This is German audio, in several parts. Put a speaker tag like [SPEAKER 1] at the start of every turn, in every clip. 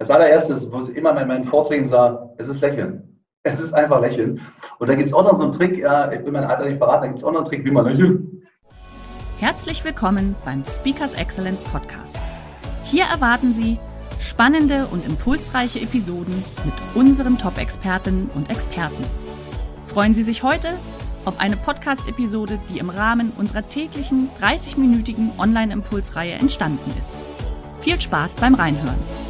[SPEAKER 1] Als allererstes, wo ich immer in meinen Vorträgen sage, es ist Lächeln. Es ist einfach Lächeln. Und da gibt es auch noch so einen Trick, ja, ich will mein Alter nicht verraten, da gibt es auch noch einen Trick, wie man lächelt.
[SPEAKER 2] Herzlich willkommen beim Speakers Excellence Podcast. Hier erwarten Sie spannende und impulsreiche Episoden mit unseren Top-Expertinnen und Experten. Freuen Sie sich heute auf eine Podcast-Episode, die im Rahmen unserer täglichen 30-minütigen Online-Impulsreihe entstanden ist. Viel Spaß beim Reinhören.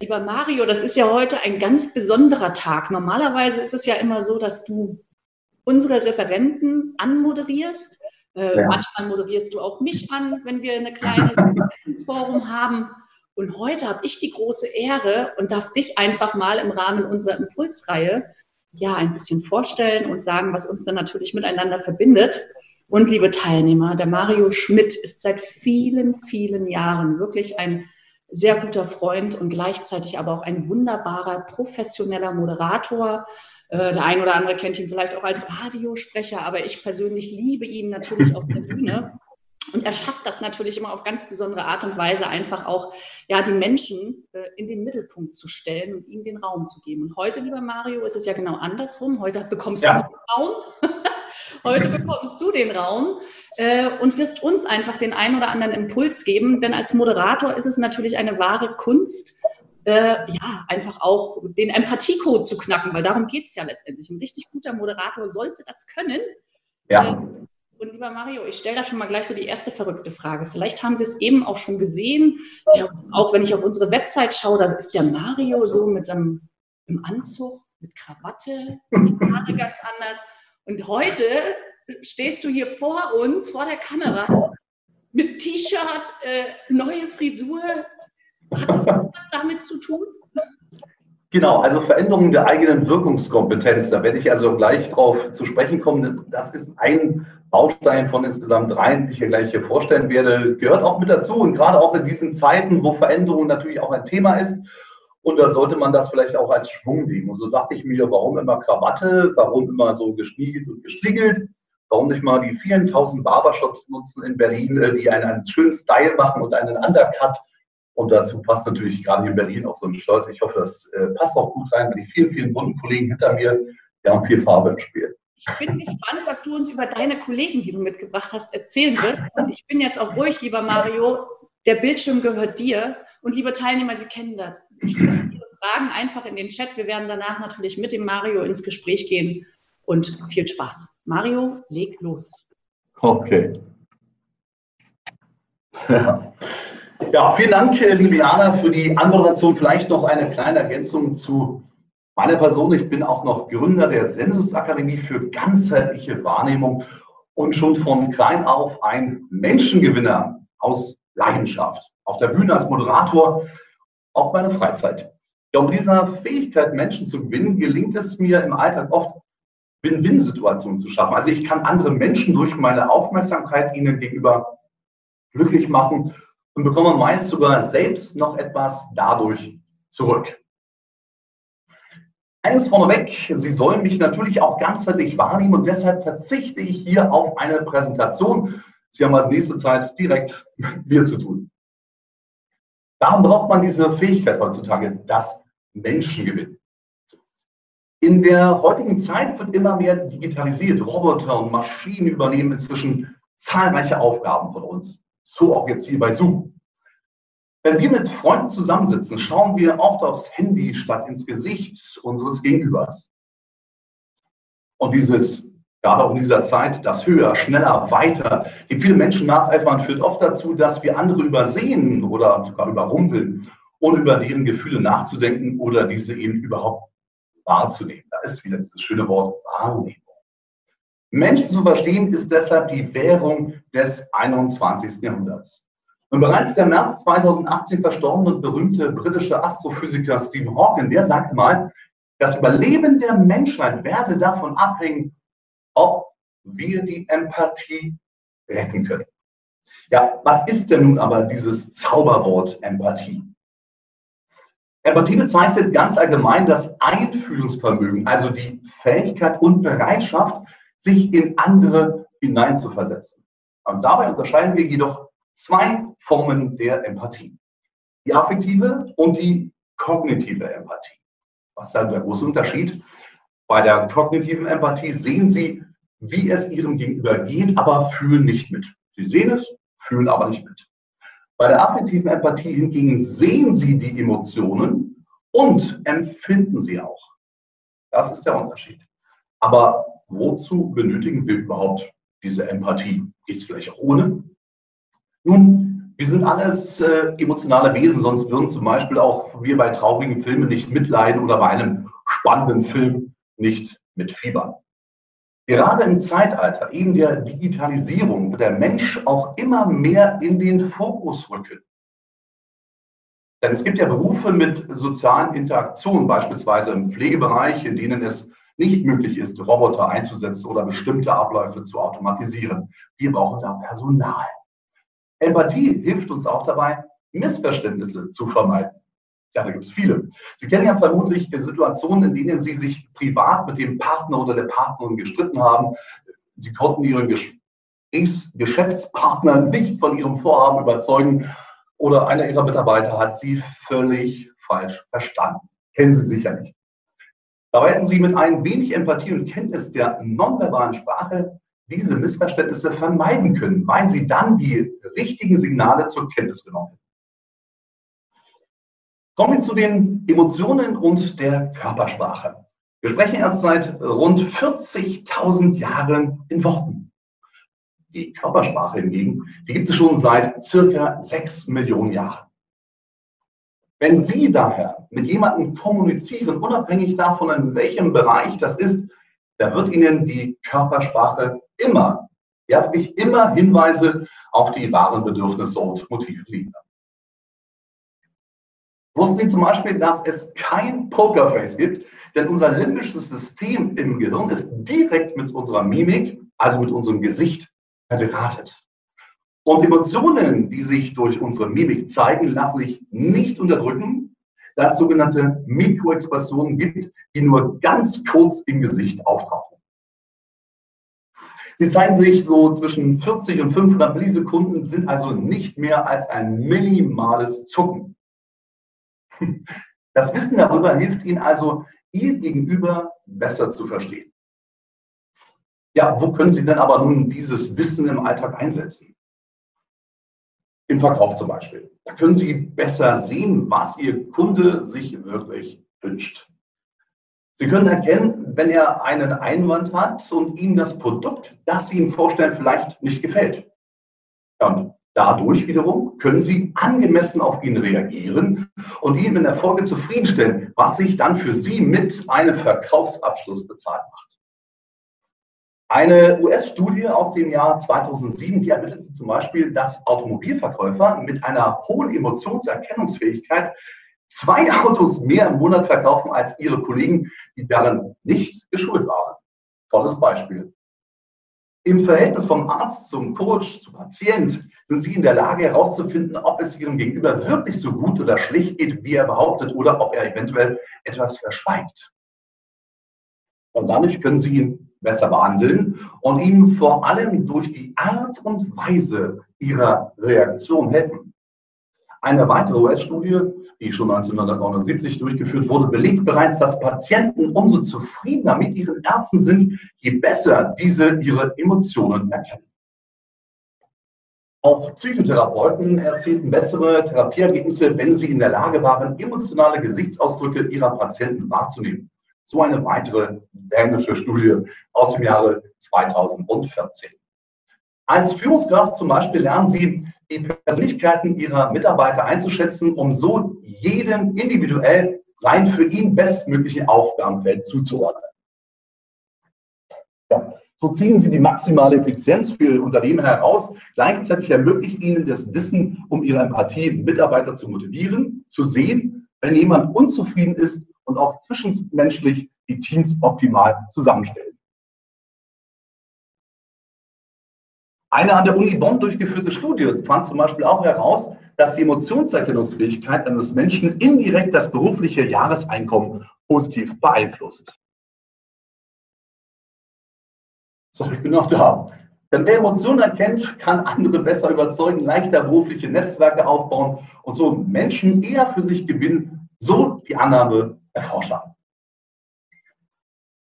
[SPEAKER 3] Lieber Mario, das ist ja heute ein ganz besonderer Tag. Normalerweise ist es ja immer so, dass du unsere Referenten anmoderierst. Äh, ja. Manchmal moderierst du auch mich an, wenn wir eine kleine Wissensforum haben. Und heute habe ich die große Ehre und darf dich einfach mal im Rahmen unserer Impulsreihe ja ein bisschen vorstellen und sagen, was uns dann natürlich miteinander verbindet. Und liebe Teilnehmer, der Mario Schmidt ist seit vielen, vielen Jahren wirklich ein sehr guter Freund und gleichzeitig aber auch ein wunderbarer professioneller Moderator. Äh, der ein oder andere kennt ihn vielleicht auch als Radiosprecher, aber ich persönlich liebe ihn natürlich auf der Bühne. Und er schafft das natürlich immer auf ganz besondere Art und Weise, einfach auch ja, die Menschen äh, in den Mittelpunkt zu stellen und ihnen den Raum zu geben. Und heute, lieber Mario, ist es ja genau andersrum. Heute bekommst ja. du den Raum. heute bekommst du den Raum äh, und wirst uns einfach den einen oder anderen Impuls geben. Denn als Moderator ist es natürlich eine wahre Kunst, äh, ja, einfach auch den Empathiecode zu knacken, weil darum geht es ja letztendlich. Ein richtig guter Moderator sollte das können. Ja. Äh, und lieber Mario, ich stelle da schon mal gleich so die erste verrückte Frage. Vielleicht haben Sie es eben auch schon gesehen. Ja, auch wenn ich auf unsere Website schaue, da ist der Mario so mit einem, einem Anzug, mit Krawatte, mit Haare ganz anders. Und heute stehst du hier vor uns, vor der Kamera, mit T-Shirt, äh, neue Frisur. Hat das was damit zu tun?
[SPEAKER 1] Genau, also Veränderung der eigenen Wirkungskompetenz. Da werde ich also gleich drauf zu sprechen kommen. Das ist ein Baustein von insgesamt dreien, die ich hier gleich hier vorstellen werde. Gehört auch mit dazu und gerade auch in diesen Zeiten, wo Veränderung natürlich auch ein Thema ist. Und da sollte man das vielleicht auch als Schwung nehmen. Und so dachte ich mir, warum immer Krawatte? Warum immer so geschniegelt und gestriegelt? Warum nicht mal die vielen tausend Barbershops nutzen in Berlin, äh, die einen, einen schönen Style machen und einen Undercut? Und dazu passt natürlich gerade hier in Berlin auch so ein Shirt. Ich hoffe, das äh, passt auch gut rein, weil die vielen, vielen bunten Kollegen hinter mir, die haben viel Farbe im Spiel.
[SPEAKER 3] Ich bin gespannt, was du uns über deine Kollegen, die du mitgebracht hast, erzählen wirst. Und ich bin jetzt auch ruhig, lieber Mario. Der Bildschirm gehört dir. Und liebe Teilnehmer, Sie kennen das. Ich lasse Ihre Fragen einfach in den Chat. Wir werden danach natürlich mit dem Mario ins Gespräch gehen. Und viel Spaß. Mario, leg los.
[SPEAKER 1] Okay. Ja. Vielen Dank, äh, liebe Jana, für die Anmoderation. Vielleicht noch eine kleine Ergänzung zu meiner Person. Ich bin auch noch Gründer der Sensusakademie für ganzheitliche Wahrnehmung und schon von klein auf ein Menschengewinner aus Leidenschaft. Auf der Bühne als Moderator, auch meine Freizeit. Ja, um dieser Fähigkeit, Menschen zu gewinnen, gelingt es mir im Alltag oft, Win-Win-Situationen zu schaffen. Also ich kann andere Menschen durch meine Aufmerksamkeit ihnen gegenüber glücklich machen und bekomme meist sogar selbst noch etwas dadurch zurück. Eines vorneweg, Sie sollen mich natürlich auch ganzheitlich wahrnehmen und deshalb verzichte ich hier auf eine Präsentation. Sie haben als nächste Zeit direkt mit mir zu tun. Darum braucht man diese Fähigkeit heutzutage, das Menschengewinn. In der heutigen Zeit wird immer mehr digitalisiert. Roboter und Maschinen übernehmen inzwischen zahlreiche Aufgaben von uns. So auch jetzt hier bei Zoom. Wenn wir mit Freunden zusammensitzen, schauen wir oft aufs Handy statt ins Gesicht unseres Gegenübers. Und dieses, gerade auch in dieser Zeit, das höher, schneller, weiter, die viele Menschen nacheifern, führt oft dazu, dass wir andere übersehen oder sogar überrumpeln, ohne über deren Gefühle nachzudenken oder diese eben überhaupt wahrzunehmen. Da ist wieder dieses schöne Wort Wahrnehmung. Menschen zu verstehen ist deshalb die Währung des 21. Jahrhunderts. Und bereits der März 2018 verstorbene und berühmte britische Astrophysiker Stephen Hawking, der sagte mal, das Überleben der Menschheit werde davon abhängen, ob wir die Empathie retten können. Ja, was ist denn nun aber dieses Zauberwort Empathie? Empathie bezeichnet ganz allgemein das Einfühlungsvermögen, also die Fähigkeit und Bereitschaft, sich in andere hineinzuversetzen. Und dabei unterscheiden wir jedoch zwei Formen der Empathie. Die affektive und die kognitive Empathie. Was ist dann der große Unterschied? Bei der kognitiven Empathie sehen Sie, wie es Ihrem Gegenüber geht, aber fühlen nicht mit. Sie sehen es, fühlen aber nicht mit. Bei der affektiven Empathie hingegen sehen Sie die Emotionen und empfinden sie auch. Das ist der Unterschied. Aber wozu benötigen wir überhaupt diese Empathie? Geht es vielleicht auch ohne? Nun, wir sind alles äh, emotionale Wesen, sonst würden zum Beispiel auch wir bei traurigen Filmen nicht mitleiden oder bei einem spannenden Film nicht mitfiebern. Gerade im Zeitalter eben der Digitalisierung wird der Mensch auch immer mehr in den Fokus rücken. Denn es gibt ja Berufe mit sozialen Interaktionen, beispielsweise im Pflegebereich, in denen es nicht möglich ist, Roboter einzusetzen oder bestimmte Abläufe zu automatisieren. Wir brauchen da Personal. Empathie hilft uns auch dabei, Missverständnisse zu vermeiden. Ja, da gibt es viele. Sie kennen ja vermutlich Situationen, in denen Sie sich privat mit dem Partner oder der Partnerin gestritten haben. Sie konnten Ihren Geschäftspartner nicht von Ihrem Vorhaben überzeugen oder einer Ihrer Mitarbeiter hat Sie völlig falsch verstanden. Kennen Sie sicher nicht. Dabei hätten Sie mit ein wenig Empathie und Kenntnis der nonverbalen Sprache diese Missverständnisse vermeiden können, weil Sie dann die richtigen Signale zur Kenntnis genommen hätten. Kommen wir zu den Emotionen und der Körpersprache. Wir sprechen erst seit rund 40.000 Jahren in Worten. Die Körpersprache hingegen, die gibt es schon seit circa 6 Millionen Jahren. Wenn Sie daher mit jemandem kommunizieren, unabhängig davon, in welchem Bereich das ist, da wird Ihnen die Körpersprache immer, ja wirklich immer Hinweise auf die wahren Bedürfnisse und Motive liefern. Wussten Sie zum Beispiel, dass es kein Pokerface gibt? Denn unser limbisches System im Gehirn ist direkt mit unserer Mimik, also mit unserem Gesicht, verdrahtet. Und Emotionen, die sich durch unsere Mimik zeigen, lassen sich nicht unterdrücken, da es sogenannte Mikroexpressionen gibt, die nur ganz kurz im Gesicht auftauchen. Sie zeigen sich so zwischen 40 und 500 Millisekunden, sind also nicht mehr als ein minimales Zucken. Das Wissen darüber hilft Ihnen also, Ihr Gegenüber besser zu verstehen. Ja, wo können Sie denn aber nun dieses Wissen im Alltag einsetzen? Im Verkauf zum Beispiel. Da können Sie besser sehen, was Ihr Kunde sich wirklich wünscht. Sie können erkennen, wenn er einen Einwand hat und Ihnen das Produkt, das Sie ihm vorstellen, vielleicht nicht gefällt. Ja, und Dadurch wiederum können Sie angemessen auf ihn reagieren und ihn in der Folge zufriedenstellen, was sich dann für Sie mit einem Verkaufsabschluss bezahlt macht. Eine US-Studie aus dem Jahr 2007, die ermittelte zum Beispiel, dass Automobilverkäufer mit einer hohen Emotionserkennungsfähigkeit zwei Autos mehr im Monat verkaufen als ihre Kollegen, die darin nicht geschult waren. Tolles Beispiel. Im Verhältnis vom Arzt zum Coach, zum Patient, sind Sie in der Lage herauszufinden, ob es Ihrem Gegenüber wirklich so gut oder schlecht geht, wie er behauptet, oder ob er eventuell etwas verschweigt. Und dadurch können Sie ihn besser behandeln und ihm vor allem durch die Art und Weise Ihrer Reaktion helfen. Eine weitere US-Studie, die schon 1979 durchgeführt wurde, belegt bereits, dass Patienten umso zufriedener mit ihren Ärzten sind, je besser diese ihre Emotionen erkennen. Auch Psychotherapeuten erzielten bessere Therapieergebnisse, wenn sie in der Lage waren, emotionale Gesichtsausdrücke ihrer Patienten wahrzunehmen. So eine weitere dänische Studie aus dem Jahre 2014. Als Führungskraft zum Beispiel lernen Sie, die Persönlichkeiten ihrer Mitarbeiter einzuschätzen, um so jedem individuell sein für ihn bestmögliche Aufgabenfeld zuzuordnen. Ja. So ziehen Sie die maximale Effizienz für Ihr Unternehmen heraus. Gleichzeitig ermöglicht Ihnen das Wissen um Ihre Empathie, Mitarbeiter zu motivieren, zu sehen, wenn jemand unzufrieden ist und auch zwischenmenschlich die Teams optimal zusammenstellen. Eine an der Uni Bonn durchgeführte Studie fand zum Beispiel auch heraus, dass die Emotionserkennungsfähigkeit eines Menschen indirekt das berufliche Jahreseinkommen positiv beeinflusst. So, ich bin noch da. Denn wer Emotionen erkennt, kann andere besser überzeugen, leichter berufliche Netzwerke aufbauen und so Menschen eher für sich gewinnen, so die Annahme der Forscher.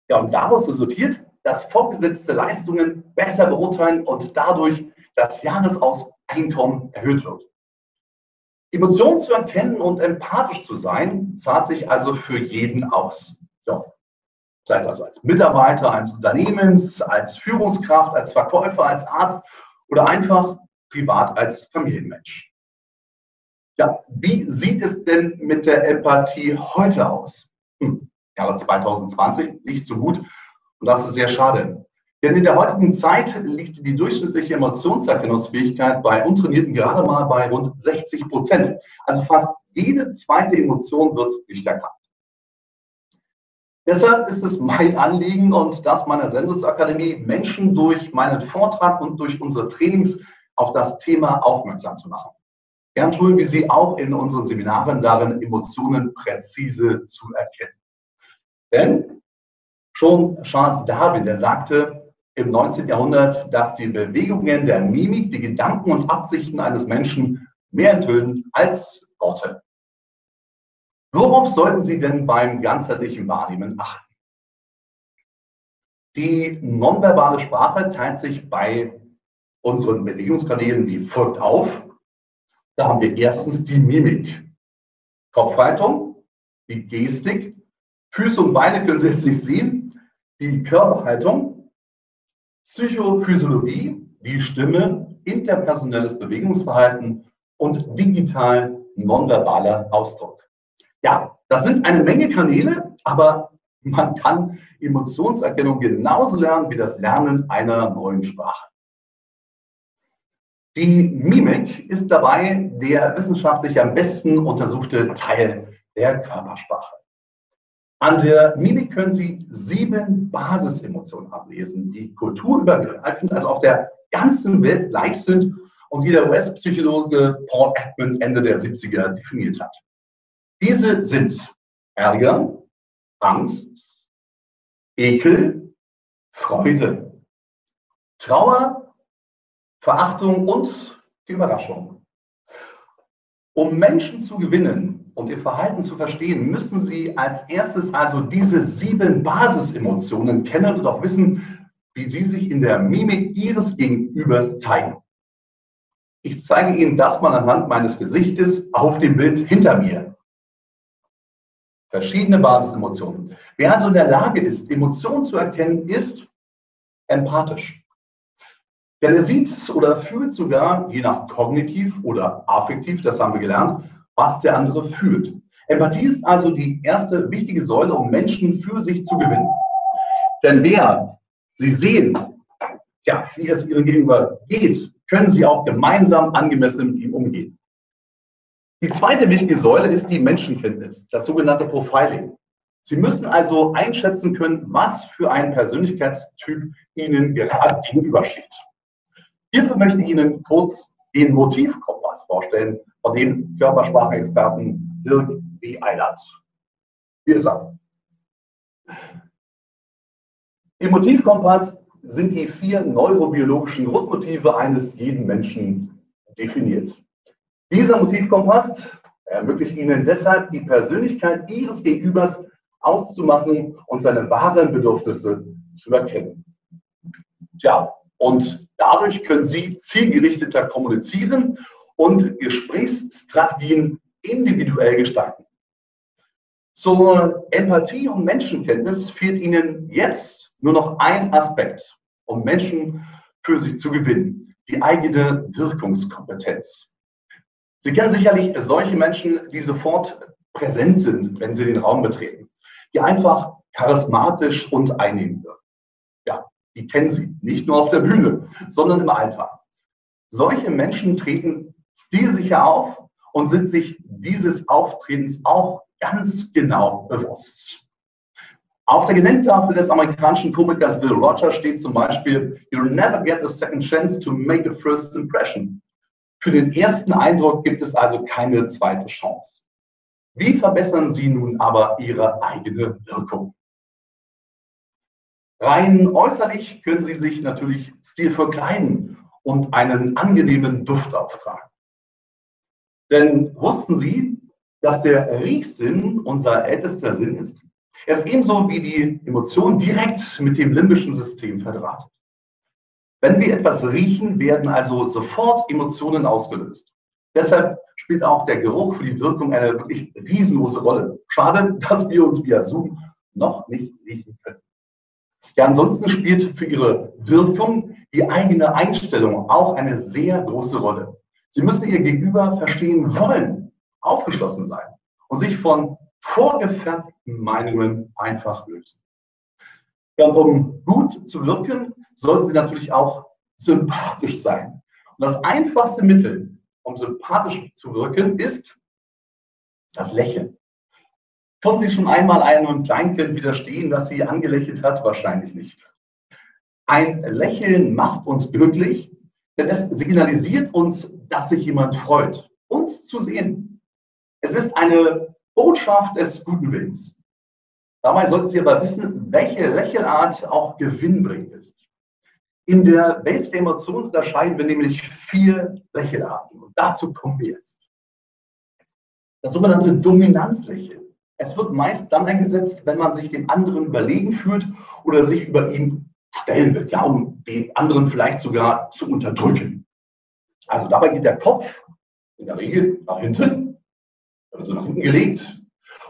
[SPEAKER 1] Ja, und daraus resultiert, dass vorgesetzte Leistungen besser beurteilen und dadurch das Jahreseinkommen erhöht wird. Emotionen zu erkennen und empathisch zu sein, zahlt sich also für jeden aus. So. Sei es also als Mitarbeiter eines Unternehmens, als Führungskraft, als Verkäufer, als Arzt oder einfach privat als Familienmensch. Ja, wie sieht es denn mit der Empathie heute aus? Hm, Jahre 2020 nicht so gut und das ist sehr schade. Denn in der heutigen Zeit liegt die durchschnittliche Emotionserkennungsfähigkeit bei Untrainierten gerade mal bei rund 60 Prozent. Also fast jede zweite Emotion wird nicht erkannt. Deshalb ist es mein Anliegen und das meiner Sensusakademie, Menschen durch meinen Vortrag und durch unsere Trainings auf das Thema aufmerksam zu machen. Gern schulen wir Sie auch in unseren Seminaren darin, Emotionen präzise zu erkennen. Denn schon Charles Darwin, der sagte, im 19. Jahrhundert, dass die Bewegungen der Mimik die Gedanken und Absichten eines Menschen mehr enthüllen als Worte. Worauf sollten Sie denn beim ganzheitlichen Wahrnehmen achten? Die nonverbale Sprache teilt sich bei unseren Bewegungskanälen wie folgt auf. Da haben wir erstens die Mimik, Kopfhaltung, die Gestik, Füße und Beine können Sie jetzt nicht sehen, die Körperhaltung, Psychophysiologie, die Stimme, interpersonelles Bewegungsverhalten und digital nonverbaler Ausdruck. Ja, das sind eine Menge Kanäle, aber man kann Emotionserkennung genauso lernen wie das Lernen einer neuen Sprache. Die Mimik ist dabei der wissenschaftlich am besten untersuchte Teil der Körpersprache. An der Mimik können Sie sieben Basisemotionen ablesen, die kulturübergreifend, also auf der ganzen Welt gleich sind und die der US-Psychologe Paul Ekman Ende der 70er definiert hat. Diese sind Ärger, Angst, Ekel, Freude, Trauer, Verachtung und die Überraschung. Um Menschen zu gewinnen, und ihr Verhalten zu verstehen, müssen Sie als erstes also diese sieben Basisemotionen kennen und auch wissen, wie sie sich in der Mimik Ihres Gegenübers zeigen. Ich zeige Ihnen das mal anhand meines Gesichtes auf dem Bild hinter mir. Verschiedene Basisemotionen. Wer also in der Lage ist, Emotionen zu erkennen, ist empathisch. Denn er sieht oder fühlt sogar, je nach kognitiv oder affektiv, das haben wir gelernt, was der andere fühlt. Empathie ist also die erste wichtige Säule, um Menschen für sich zu gewinnen. Denn wer sie sehen, ja, wie es ihrem Gegenüber geht, können sie auch gemeinsam angemessen mit ihm umgehen. Die zweite wichtige Säule ist die Menschenkenntnis, das sogenannte Profiling. Sie müssen also einschätzen können, was für ein Persönlichkeitstyp Ihnen gerade gegenübersteht. Hierfür möchte ich Ihnen kurz den Motivkompass vorstellen, von dem Körpersprachexperten Dirk W. Eilert. Hier ist er. Im Motivkompass sind die vier neurobiologischen Grundmotive eines jeden Menschen definiert. Dieser Motivkompass ermöglicht Ihnen deshalb, die Persönlichkeit Ihres Gegenübers auszumachen und seine wahren Bedürfnisse zu erkennen. Tja, und dadurch können Sie zielgerichteter kommunizieren und Gesprächsstrategien individuell gestalten. Zur Empathie und Menschenkenntnis fehlt Ihnen jetzt nur noch ein Aspekt, um Menschen für sich zu gewinnen, die eigene Wirkungskompetenz. Sie kennen sicherlich solche Menschen, die sofort präsent sind, wenn sie den Raum betreten, die einfach charismatisch und einnehmend wirken. Ja, Die kennen Sie nicht nur auf der Bühne, sondern im Alltag. Solche Menschen treten stilsicher auf und sind sich dieses Auftretens auch ganz genau bewusst. Auf der Gedenktafel des amerikanischen Komikers Bill Rogers steht zum Beispiel, You'll never get a second chance to make a first impression. Für den ersten Eindruck gibt es also keine zweite Chance. Wie verbessern Sie nun aber Ihre eigene Wirkung? Rein äußerlich können Sie sich natürlich stilvoll kleiden und einen angenehmen Duft auftragen. Denn wussten Sie, dass der Riechsinn unser ältester Sinn ist? Er ist ebenso wie die Emotion direkt mit dem limbischen System verdrahtet. Wenn wir etwas riechen, werden also sofort Emotionen ausgelöst. Deshalb spielt auch der Geruch für die Wirkung eine wirklich riesengroße Rolle. Schade, dass wir uns via Zoom noch nicht riechen können. Ja, ansonsten spielt für ihre Wirkung die eigene Einstellung auch eine sehr große Rolle. Sie müssen ihr Gegenüber verstehen wollen, aufgeschlossen sein und sich von vorgefertigten Meinungen einfach lösen. Ja, und um gut zu wirken, sollten Sie natürlich auch sympathisch sein. Und das einfachste Mittel, um sympathisch zu wirken, ist das Lächeln. Konnten Sie schon einmal einem Kleinkind widerstehen, das Sie angelächelt hat? Wahrscheinlich nicht. Ein Lächeln macht uns glücklich, denn es signalisiert uns, dass sich jemand freut, uns zu sehen. Es ist eine Botschaft des guten Willens. Dabei sollten Sie aber wissen, welche Lächelart auch gewinnbringend ist. In der Welt der Emotionen unterscheiden wir nämlich vier Lächelarten. Und dazu kommen wir jetzt. Das sogenannte Dominanzlächeln. Es wird meist dann eingesetzt, wenn man sich dem anderen überlegen fühlt oder sich über ihn stellen will, ja, um den anderen vielleicht sogar zu unterdrücken. Also dabei geht der Kopf in der Regel nach hinten, wird so nach hinten gelegt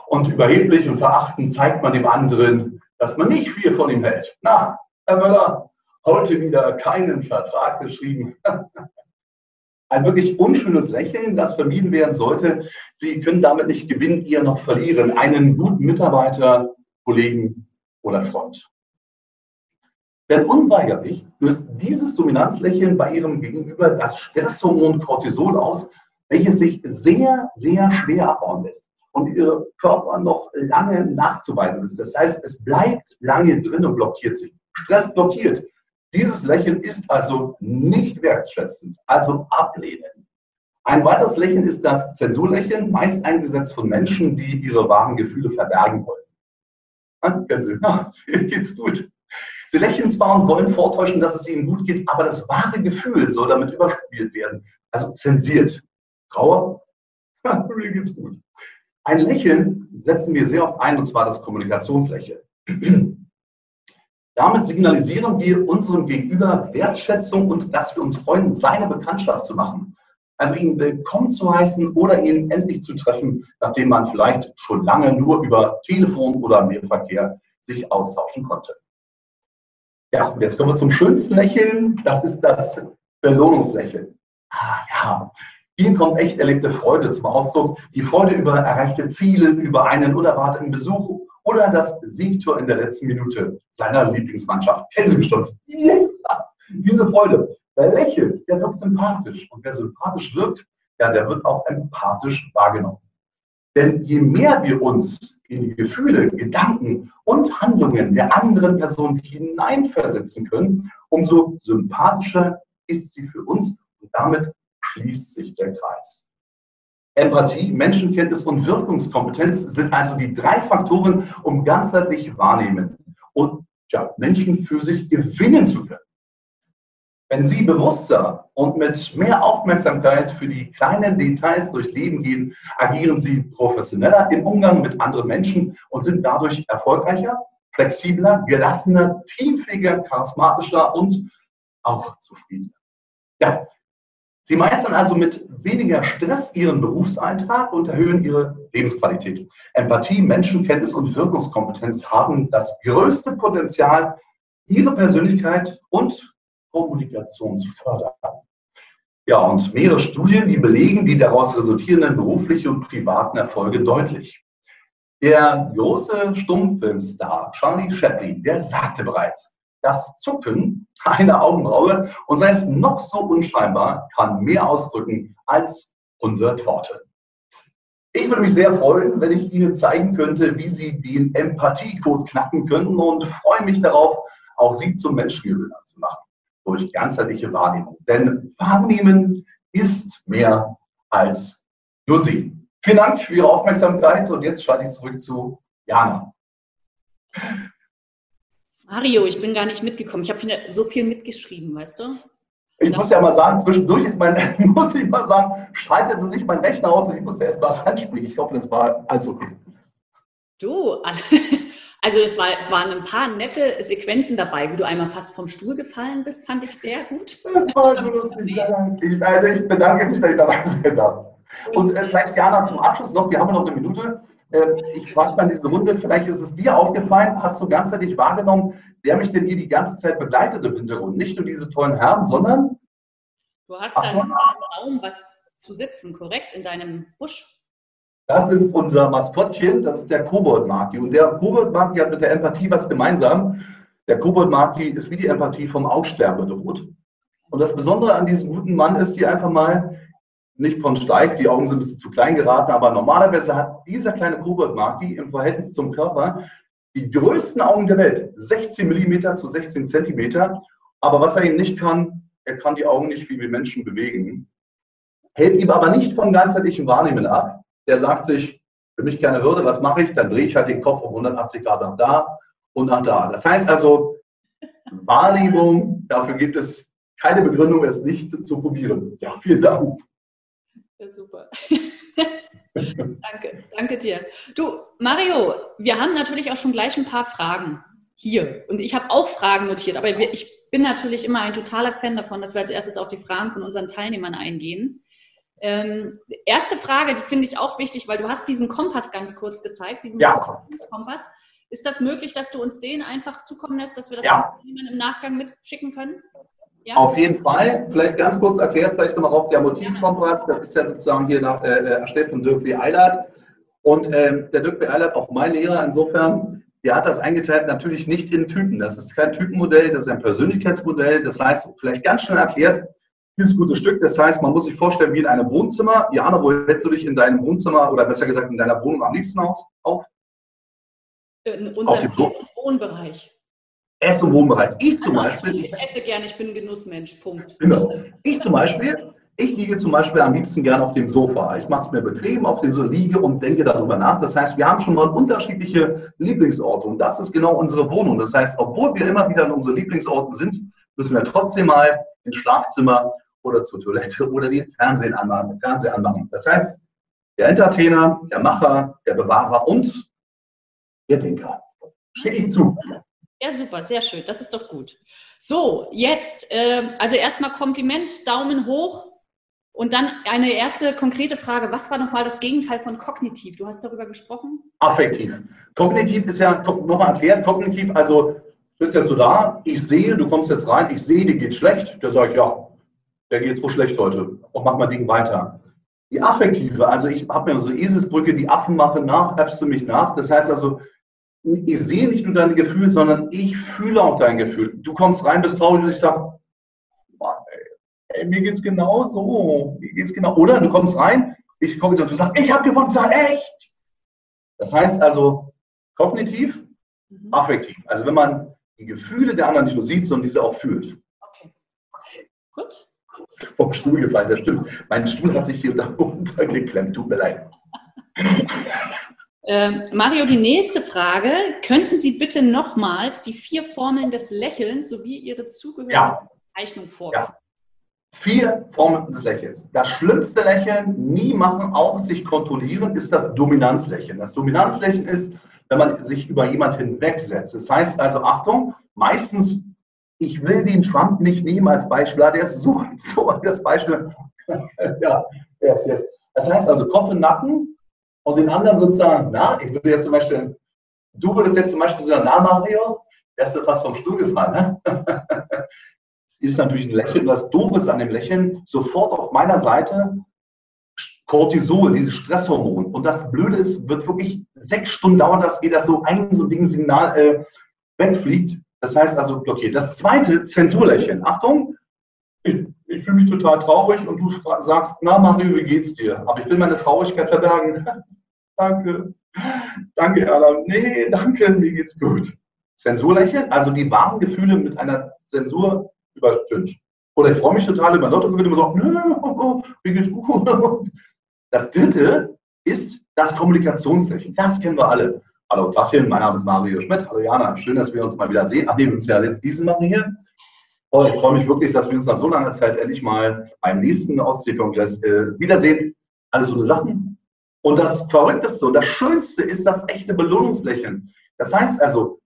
[SPEAKER 1] und überheblich und verachtend zeigt man dem anderen, dass man nicht viel von ihm hält. Na, Herr Möller, heute wieder keinen Vertrag geschrieben. Ein wirklich unschönes Lächeln, das vermieden werden sollte. Sie können damit nicht gewinnen, eher noch verlieren. Einen guten Mitarbeiter, Kollegen oder Freund. Denn unweigerlich löst dieses Dominanzlächeln bei Ihrem Gegenüber das Stresshormon Cortisol aus, welches sich sehr, sehr schwer abbauen lässt und ihr Körper noch lange nachzuweisen ist. Das heißt, es bleibt lange drin und blockiert sich. Stress blockiert. Dieses Lächeln ist also nicht wertschätzend, also ablehnen. Ein weiteres Lächeln ist das Zensurlächeln, meist eingesetzt von Menschen, die ihre wahren Gefühle verbergen wollen. Ah, kennen Sie, ja, geht's gut. Sie lächeln zwar und wollen vortäuschen, dass es ihnen gut geht, aber das wahre Gefühl soll damit überspielt werden, also zensiert. Trauer? Ja, mir geht's gut. Ein Lächeln setzen wir sehr oft ein, und zwar das Kommunikationslächeln. Damit signalisieren wir unserem Gegenüber Wertschätzung und dass wir uns freuen, seine Bekanntschaft zu machen. Also ihn willkommen zu heißen oder ihn endlich zu treffen, nachdem man vielleicht schon lange nur über Telefon oder Mailverkehr sich austauschen konnte. Ja, und jetzt kommen wir zum schönsten Lächeln. Das ist das Belohnungslächeln. Ah ja, hier kommt echt erlebte Freude zum Ausdruck. Die Freude über erreichte Ziele, über einen unerwarteten Besuch oder das Siegtor in der letzten Minute seiner Lieblingsmannschaft. Kennen Sie bestimmt. Ja, diese Freude. Wer lächelt, der wirkt sympathisch. Und wer sympathisch wirkt, ja, der wird auch empathisch wahrgenommen. Denn je mehr wir uns in die Gefühle, Gedanken und Handlungen der anderen Person hineinversetzen können, umso sympathischer ist sie für uns und damit schließt sich der Kreis. Empathie, Menschenkenntnis und Wirkungskompetenz sind also die drei Faktoren, um ganzheitlich wahrnehmen und ja, Menschen für sich gewinnen zu können. Wenn Sie bewusster und mit mehr Aufmerksamkeit für die kleinen Details durchs Leben gehen, agieren Sie professioneller im Umgang mit anderen Menschen und sind dadurch erfolgreicher, flexibler, gelassener, teamfähiger, charismatischer und auch zufriedener. Ja, Sie meistern also mit weniger Stress Ihren Berufsalltag und erhöhen Ihre Lebensqualität. Empathie, Menschenkenntnis und Wirkungskompetenz haben das größte Potenzial, Ihre Persönlichkeit und Kommunikation zu fördern. Ja, und mehrere Studien, die belegen die daraus resultierenden beruflichen und privaten Erfolge deutlich. Der große Stummfilmstar Charlie Chaplin, der sagte bereits, das Zucken einer Augenbraue und sei es noch so unscheinbar, kann mehr ausdrücken als 100 Worte. Ich würde mich sehr freuen, wenn ich Ihnen zeigen könnte, wie Sie den Empathiecode knacken können und freue mich darauf, auch Sie zum Menschengewinner zu machen durch ganzheitliche Wahrnehmung. Denn Wahrnehmen ist mehr als nur Sehen. Vielen Dank für Ihre Aufmerksamkeit und jetzt schalte ich zurück zu Jana.
[SPEAKER 3] Mario, ich bin gar nicht mitgekommen. Ich habe so viel mitgeschrieben, weißt du?
[SPEAKER 1] Ich muss ja mal sagen, zwischendurch ist mein, muss ich mal sagen, schaltete sich mein Rechner aus und ich musste erst mal ranspringen. Ich hoffe, das war also.
[SPEAKER 3] Du, also es war, waren ein paar nette Sequenzen dabei, wie du einmal fast vom Stuhl gefallen bist, fand ich sehr gut. Das war so lustig.
[SPEAKER 1] Ich, also ich bedanke mich, dass ich dabei sein darf. Und äh, vielleicht, Jana, zum Abschluss noch, wir haben noch eine Minute. Äh, ich frage mal diese Runde, vielleicht ist es dir aufgefallen, hast du ganzheitlich wahrgenommen, wer mich denn hier die ganze Zeit begleitet im Hintergrund? Nicht nur diese tollen Herren, sondern.
[SPEAKER 3] Du hast da einen Raum, was zu sitzen, korrekt, in deinem Busch.
[SPEAKER 1] Das ist unser Maskottchen, das ist der Kobold-Maki. Und der Kobold-Maki hat mit der Empathie was gemeinsam. Der Kobold-Maki ist wie die Empathie vom Aussterben bedroht. Und das Besondere an diesem guten Mann ist hier einfach mal, nicht von steif, die Augen sind ein bisschen zu klein geraten, aber normalerweise hat dieser kleine Kobold-Maki im Verhältnis zum Körper die größten Augen der Welt, 16 mm zu 16 cm. Aber was er eben nicht kann, er kann die Augen nicht wie wir Menschen bewegen. Hält ihm aber nicht vom ganzheitlichen Wahrnehmen ab. Der sagt sich, für mich keine Hürde, was mache ich? Dann drehe ich halt den Kopf um 180 Grad nach da und nach da. Das heißt also, Wahrnehmung, dafür gibt es keine Begründung, es nicht zu probieren. Ja, vielen Dank.
[SPEAKER 3] Ja, super. danke, danke dir. Du, Mario, wir haben natürlich auch schon gleich ein paar Fragen hier. Und ich habe auch Fragen notiert, aber ich bin natürlich immer ein totaler Fan davon, dass wir als erstes auf die Fragen von unseren Teilnehmern eingehen. Ähm, erste Frage, die finde ich auch wichtig, weil du hast diesen Kompass ganz kurz gezeigt, diesen
[SPEAKER 1] ja.
[SPEAKER 3] Kompass. Ist das möglich, dass du uns den einfach zukommen lässt, dass wir das
[SPEAKER 1] ja.
[SPEAKER 3] im Nachgang mitschicken können?
[SPEAKER 1] Ja. Auf jeden Fall. Vielleicht ganz kurz erklärt, vielleicht nochmal auf der Motivkompass. Das ist ja sozusagen hier nach, äh, äh, erstellt von Dirk W. Eilert. Und ähm, der Dirk W. Eilert, auch mein Lehrer, insofern, der hat das eingeteilt natürlich nicht in Typen. Das ist kein Typenmodell, das ist ein Persönlichkeitsmodell. Das heißt, vielleicht ganz schnell erklärt, dieses gute Stück, das heißt, man muss sich vorstellen, wie in einem Wohnzimmer. Jana, wo hältst du dich in deinem Wohnzimmer oder besser gesagt in deiner Wohnung am liebsten auf?
[SPEAKER 3] In unserem Wohnbereich.
[SPEAKER 1] Ess- und Wohnbereich. Ich zum
[SPEAKER 3] also, Beispiel. Ich esse gerne, ich bin ein Genussmensch, Punkt.
[SPEAKER 1] Genau. Ich zum Beispiel, ich liege zum Beispiel am liebsten gerne auf dem Sofa. Ich mache es mir bequem, auf dem so liege und denke darüber nach. Das heißt, wir haben schon mal unterschiedliche Lieblingsorte und das ist genau unsere Wohnung. Das heißt, obwohl wir immer wieder an unseren Lieblingsorten sind, müssen wir trotzdem mal ins Schlafzimmer oder zur Toilette oder den Fernsehen anmachen, Fernseher anmachen. Das heißt, der Entertainer, der Macher, der Bewahrer und der Denker. Schicke ich zu.
[SPEAKER 3] Ja, super, sehr schön. Das ist doch gut. So, jetzt, äh, also erstmal Kompliment, Daumen hoch. Und dann eine erste konkrete Frage. Was war nochmal das Gegenteil von kognitiv? Du hast darüber gesprochen?
[SPEAKER 1] Affektiv. Kognitiv ist ja, nochmal erklärt, kognitiv, also sitzt jetzt so da, ich sehe, du kommst jetzt rein, ich sehe, dir geht schlecht. Der sagt, ja, der geht so schlecht heute. Und mach mal Ding weiter. Die affektive, also ich habe mir so Eselsbrücke, die Affen machen nach, äffst du mich nach. Das heißt also, ich sehe nicht nur deine Gefühle, sondern ich fühle auch dein Gefühl. Du kommst rein, bist traurig und ich sage, ey, mir geht's genau so, mir geht's genau. Oder du kommst rein, ich gucke und du sagst, ich habe gewonnen, sage, echt. Das heißt also kognitiv, mhm. affektiv. Also wenn man die Gefühle der anderen nicht nur sieht, sondern diese auch fühlt. Okay, gut. Vom Stuhl gefallen, das stimmt. Mein Stuhl hat sich hier da geklemmt, tut mir leid.
[SPEAKER 3] Ähm, Mario, die nächste Frage. Könnten Sie bitte nochmals die vier Formeln des Lächelns sowie Ihre zugehörige ja. Zeichnung vorführen? Ja.
[SPEAKER 1] Vier Formen des Lächelns. Das schlimmste Lächeln, nie machen, auch sich kontrollieren, ist das Dominanzlächeln. Das Dominanzlächeln ist, wenn man sich über jemand hinwegsetzt. Das heißt also, Achtung, meistens, ich will den Trump nicht nehmen als Beispiel, der ist so, so das Beispiel. ja, ist jetzt. Das heißt also, Kopf und Nacken, und den anderen sozusagen, na, ich würde jetzt zum Beispiel, du würdest jetzt zum Beispiel sagen, na Mario, wärst du fast vom Stuhl gefallen, ne? ist natürlich ein Lächeln. Das Doofe ist an dem Lächeln, sofort auf meiner Seite Cortisol, dieses Stresshormon. Und das Blöde ist, wird wirklich sechs Stunden dauern, dass ihr so ein so Ding Signal äh, wegfliegt. Das heißt also, okay, das zweite Zensurlächeln. Achtung, ich, fühle mich total traurig und du sagst, na Mario, wie geht's dir? Aber ich will meine Traurigkeit verbergen. danke. Danke, Erla. Nee, danke, mir geht's gut. Zensurlächeln, also die wahren Gefühle mit einer Zensur übertüncht. Oder ich freue mich total über Lottogewinne und sage, nö, mir geht's gut. Das dritte ist das Kommunikationslächeln. Das kennen wir alle. Hallo Tachchen, mein Name ist Mario Schmidt. Hallo Jana, schön, dass wir uns mal wieder sehen. Ach nee, wir uns ja jetzt diesen Mal hier. Oh, ich freue mich wirklich, dass wir uns nach so langer Zeit endlich mal beim nächsten Ostseekongress äh, wiedersehen. Alles so eine Sachen. Und das Verrückteste und das Schönste ist das echte Belohnungslächeln. Das heißt also,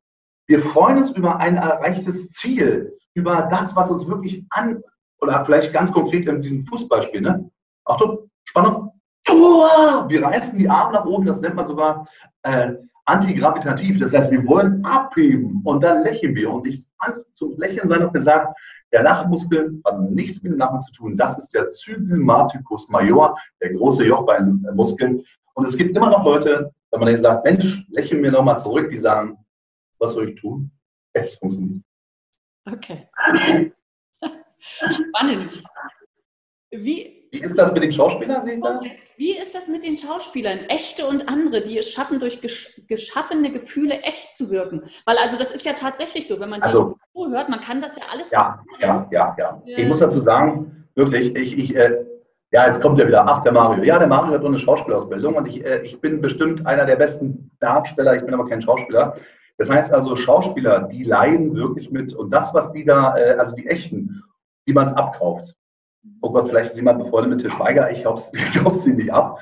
[SPEAKER 1] wir freuen uns über ein erreichtes Ziel, über das, was uns wirklich an, oder vielleicht ganz konkret in diesem Fußballspiel, ne? Achtung, Spannung. Wir reißen die Arme nach oben, das nennt man sogar äh, antigravitativ. Das heißt, wir wollen abheben und dann lächeln wir. Und ich zum Lächeln sei noch gesagt, der Lachmuskel hat nichts mit dem Lachen zu tun. Das ist der Zygomaticus major, der große Jochbeinmuskel. Und es gibt immer noch Leute, wenn man denen sagt, Mensch, lächeln mir nochmal zurück, die sagen, was soll ich tun? Es funktioniert.
[SPEAKER 3] Okay. Spannend.
[SPEAKER 1] Wie, wie ist das mit den Schauspielern,
[SPEAKER 3] sehe Wie ist das mit den Schauspielern? Echte und andere, die es schaffen, durch geschaffene Gefühle echt zu wirken. Weil also das ist ja tatsächlich so, wenn man
[SPEAKER 1] also,
[SPEAKER 3] zuhört, man kann das ja alles.
[SPEAKER 1] Ja, ja, ja, ja. Äh, ich muss dazu sagen, wirklich, ich, ich äh, ja, jetzt kommt ja wieder, ach, der Mario. Ja, der Mario hat nur eine Schauspielausbildung und ich, äh, ich bin bestimmt einer der besten Darsteller, ich bin aber kein Schauspieler. Das heißt also, Schauspieler, die leiden wirklich mit und das, was die da, äh, also die echten, die man es abkauft. Oh Gott, vielleicht ist jemand befreundet mit Til Schweiger, ich glaube sie nicht ab.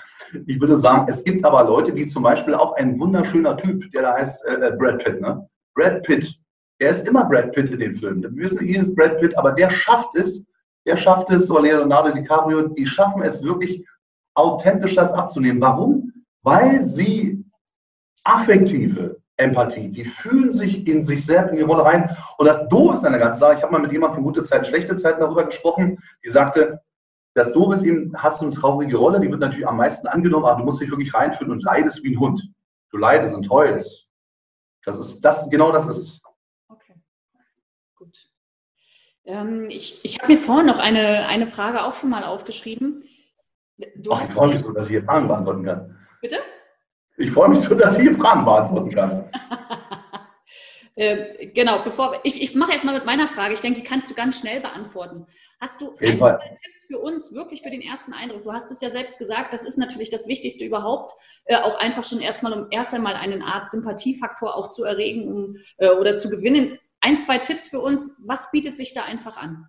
[SPEAKER 1] Ich würde sagen, es gibt aber Leute, wie zum Beispiel auch ein wunderschöner Typ, der da heißt äh, äh, Brad Pitt. Ne? Brad Pitt, der ist immer Brad Pitt in den Filmen. Wir wissen, hier ist Brad Pitt, aber der schafft es, der schafft es, oder Leonardo DiCaprio, die schaffen es wirklich authentisch das abzunehmen. Warum? Weil sie affektive, Empathie. Die fühlen sich in sich selbst in die Rolle rein. Und das Doofe ist an der ganzen Sache, ich habe mal mit jemandem von gute Zeiten, schlechte Zeiten darüber gesprochen, die sagte, das Doofe ist eben, hast du eine traurige Rolle, die wird natürlich am meisten angenommen, aber du musst dich wirklich reinfühlen und leidest wie ein Hund. Du leidest und heulst. Das ist das, genau das ist es. Okay.
[SPEAKER 3] Gut. Ähm, ich ich habe mir vorhin noch eine, eine Frage auch schon mal aufgeschrieben.
[SPEAKER 1] Du Ach, ich freue mich so, dass ich hier Fragen beantworten kann.
[SPEAKER 3] Bitte?
[SPEAKER 1] Ich freue mich so, dass ich hier Fragen beantworten kann.
[SPEAKER 3] äh, genau, bevor ich, ich mache jetzt mal mit meiner Frage. Ich denke, die kannst du ganz schnell beantworten. Hast du
[SPEAKER 1] Tipps
[SPEAKER 3] für uns, wirklich für den ersten Eindruck? Du hast es ja selbst gesagt, das ist natürlich das Wichtigste überhaupt, äh, auch einfach schon erstmal, um erst einmal eine Art Sympathiefaktor auch zu erregen um, äh, oder zu gewinnen. Ein, zwei Tipps für uns. Was bietet sich da einfach an?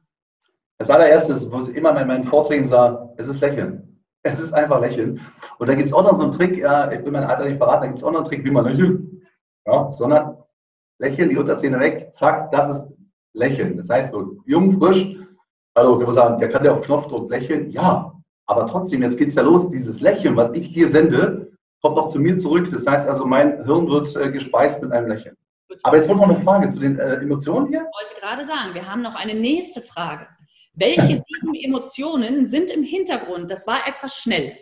[SPEAKER 1] Das allererstes, wo ich immer in meinen Vorträgen sage, es ist Lächeln. Es ist einfach Lächeln. Und da gibt es auch noch so einen Trick, ja, ich will mein Alter nicht verraten, da gibt es auch noch einen Trick, wie man lächelt. Ja, sondern lächeln, die Unterzähne weg, zack, das ist Lächeln. Das heißt, jung, frisch, hallo, kann man sagen, der kann ja auf Knopfdruck lächeln. Ja, aber trotzdem, jetzt geht es ja los, dieses Lächeln, was ich dir sende, kommt noch zu mir zurück. Das heißt also, mein Hirn wird äh, gespeist mit einem Lächeln. Aber jetzt wurde noch eine Frage zu den äh, Emotionen hier.
[SPEAKER 3] Ich wollte gerade sagen, wir haben noch eine nächste Frage. Welche sieben Emotionen sind im Hintergrund? Das war etwas schnell.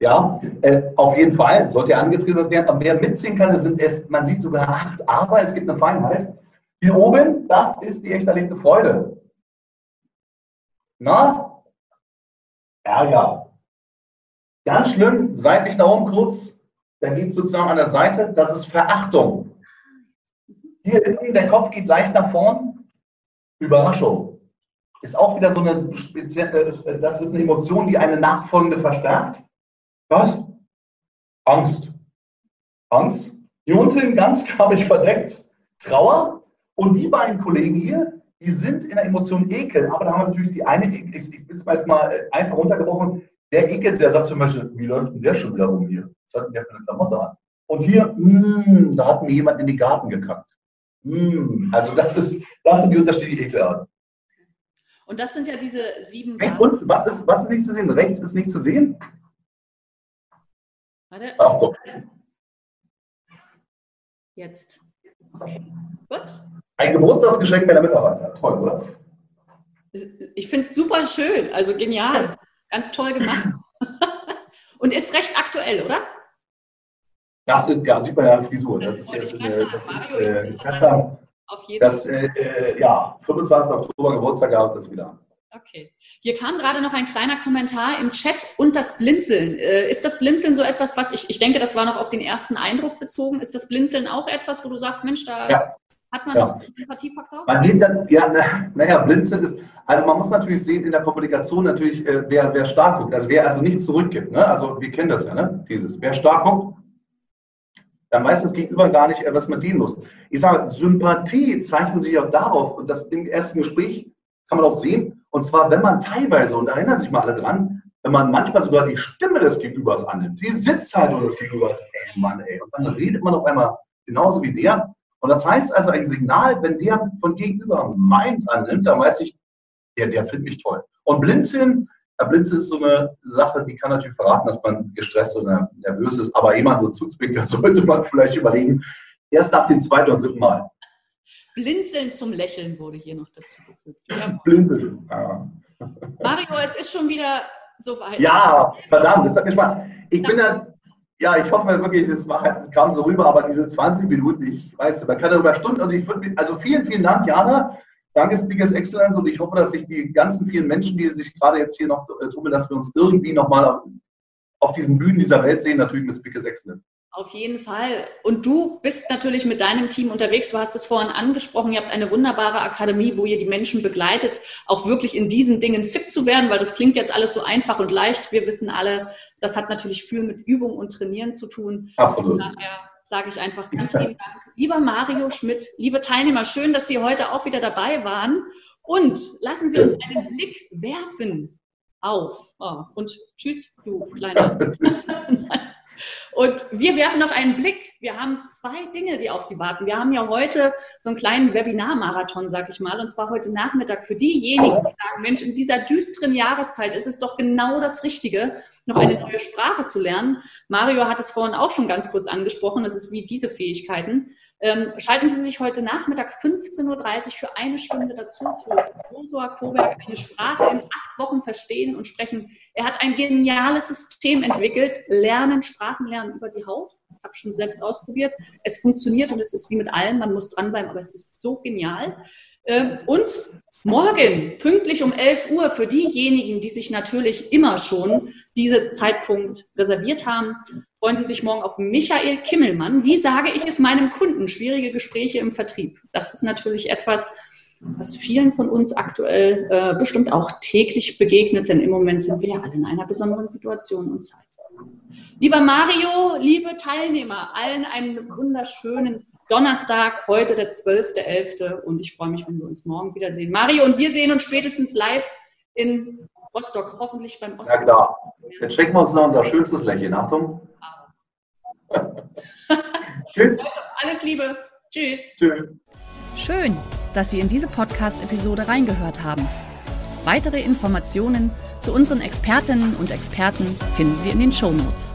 [SPEAKER 1] Ja, äh, auf jeden Fall sollte er angetriggert werden. Aber wer mitziehen kann, es sind erst, man sieht sogar acht, aber es gibt eine Feinheit. Hier oben, das ist die echt erlebte Freude. Na? Ärger. Ganz schlimm, seitlich nach oben kurz, da geht es sozusagen an der Seite, das ist Verachtung. Hier hinten, der Kopf geht leicht nach vorn, Überraschung ist auch wieder so eine spezielle, äh, das ist eine Emotion, die eine nachfolgende verstärkt. Was? Angst. Angst. Hier unten ganz klar ich verdeckt. Trauer. Und die beiden Kollegen hier, die sind in der Emotion Ekel. Aber da haben wir natürlich die eine, ich, ich will es mal jetzt mal äh, einfach runtergebrochen, der Ekel, der sagt zum Beispiel, wie läuft denn der schon wieder rum hier? Was hat denn der für eine Klamotte an? Und hier, mh, mm, da hat mir jemand in die Garten gekackt. Mh, mm, also das ist, das sind die unterschiedlichen Ekelarten.
[SPEAKER 3] Und das sind ja diese sieben.
[SPEAKER 1] Rechts unten, was ist, was ist nicht zu sehen? Rechts ist nicht zu sehen?
[SPEAKER 3] Warte. Ach doch. Jetzt. Okay. Gut.
[SPEAKER 1] Ein Geburtstagsgeschenk meiner Mitarbeiter. Toll, oder?
[SPEAKER 3] Ich finde es super schön, also genial. Ganz toll gemacht. Und ist recht aktuell, oder?
[SPEAKER 1] Das sind, ja, sieht man ja an Frisur. Das, das ist jetzt, äh, das ist, äh, Auf jeden das, Fall. Äh, äh, ja, 25. Oktober Geburtstag gehabt, das wieder.
[SPEAKER 3] Okay. Hier kam gerade noch ein kleiner Kommentar im Chat und das Blinzeln. Äh, ist das Blinzeln so etwas, was ich, ich denke, das war noch auf den ersten Eindruck bezogen. Ist das Blinzeln auch etwas, wo du sagst, Mensch, da ja. hat man ja. noch einen Sympathiefaktor?
[SPEAKER 1] Man geht dann, ja, naja, na Blinzeln ist, also man muss natürlich sehen in der Kommunikation natürlich, äh, wer, wer stark guckt, also wer also nichts zurückgibt. Ne? Also wir kennen das ja, ne? dieses, wer stark guckt, dann weiß das Gegenüber gar nicht, äh, was man dienen muss. Ich sage, Sympathie zeichnet sich auch darauf, und das im ersten Gespräch kann man auch sehen, und zwar, wenn man teilweise, und erinnern sich mal alle dran, wenn man manchmal sogar die Stimme des Gegenübers annimmt, die Sitzhaltung des Gegenübers, ey Mann, ey, und dann redet man auf einmal genauso wie der. Und das heißt also ein Signal, wenn der von gegenüber meins annimmt, dann weiß ich, der, der findet mich toll. Und Blinzeln, ja, Blinzeln ist so eine Sache, die kann natürlich verraten, dass man gestresst oder nervös ist, aber jemand so zuzwinkert, sollte man vielleicht überlegen, erst nach dem zweiten und dritten Mal.
[SPEAKER 3] Blinzeln zum Lächeln wurde hier noch dazu gefügt.
[SPEAKER 1] Blinzeln. Ja.
[SPEAKER 3] Mario, es ist schon wieder so weit.
[SPEAKER 1] Ja, verdammt, das hat mir Spaß. Ich bin ja, ja, ich hoffe wirklich, es, kam so rüber, aber diese 20 Minuten, ich weiß, man kann darüber Stunden und ich würde, also vielen, vielen Dank, Jana. Danke, Speakers Excellence, und ich hoffe, dass sich die ganzen vielen Menschen, die sich gerade jetzt hier noch äh, tummeln, dass wir uns irgendwie nochmal auf, auf diesen Bühnen dieser Welt sehen, natürlich mit Speakers Excellence.
[SPEAKER 3] Auf jeden Fall. Und du bist natürlich mit deinem Team unterwegs. Du hast es vorhin angesprochen. Ihr habt eine wunderbare Akademie, wo ihr die Menschen begleitet, auch wirklich in diesen Dingen fit zu werden, weil das klingt jetzt alles so einfach und leicht. Wir wissen alle, das hat natürlich viel mit Übung und Trainieren zu tun.
[SPEAKER 1] Absolut.
[SPEAKER 3] daher sage ich einfach ganz lieben Dank. Lieber Mario Schmidt, liebe Teilnehmer, schön, dass Sie heute auch wieder dabei waren. Und lassen Sie uns einen Blick werfen auf. Oh, und tschüss, du kleiner. Und wir werfen noch einen Blick. Wir haben zwei Dinge, die auf Sie warten. Wir haben ja heute so einen kleinen Webinarmarathon, sag ich mal, und zwar heute Nachmittag für diejenigen, die sagen, Mensch, in dieser düsteren Jahreszeit ist es doch genau das Richtige, noch eine neue Sprache zu lernen. Mario hat es vorhin auch schon ganz kurz angesprochen. Es ist wie diese Fähigkeiten. Ähm, schalten Sie sich heute Nachmittag 15.30 Uhr für eine Stunde dazu zu Josua Koberg, eine Sprache in acht Wochen verstehen und sprechen. Er hat ein geniales System entwickelt, Lernen, Sprachen lernen über die Haut. Ich habe schon selbst ausprobiert. Es funktioniert und es ist wie mit allem, man muss dranbleiben, aber es ist so genial. Ähm, und Morgen, pünktlich um 11 Uhr, für diejenigen, die sich natürlich immer schon diesen Zeitpunkt reserviert haben, freuen Sie sich morgen auf Michael Kimmelmann. Wie sage ich es meinem Kunden? Schwierige Gespräche im Vertrieb. Das ist natürlich etwas, was vielen von uns aktuell äh, bestimmt auch täglich begegnet, denn im Moment sind wir ja alle in einer besonderen Situation und Zeit. Lieber Mario, liebe Teilnehmer, allen einen wunderschönen Donnerstag, heute der 12.11. Und ich freue mich, wenn wir uns morgen wiedersehen. Mario und wir sehen uns spätestens live in Rostock, hoffentlich beim
[SPEAKER 1] Ostsee. Ja, klar. Jetzt schenken wir uns noch unser schönstes Lächeln. Achtung.
[SPEAKER 3] Tschüss. Also, alles Liebe. Tschüss. Tschüss.
[SPEAKER 2] Schön, dass Sie in diese Podcast-Episode reingehört haben. Weitere Informationen zu unseren Expertinnen und Experten finden Sie in den Show Notes.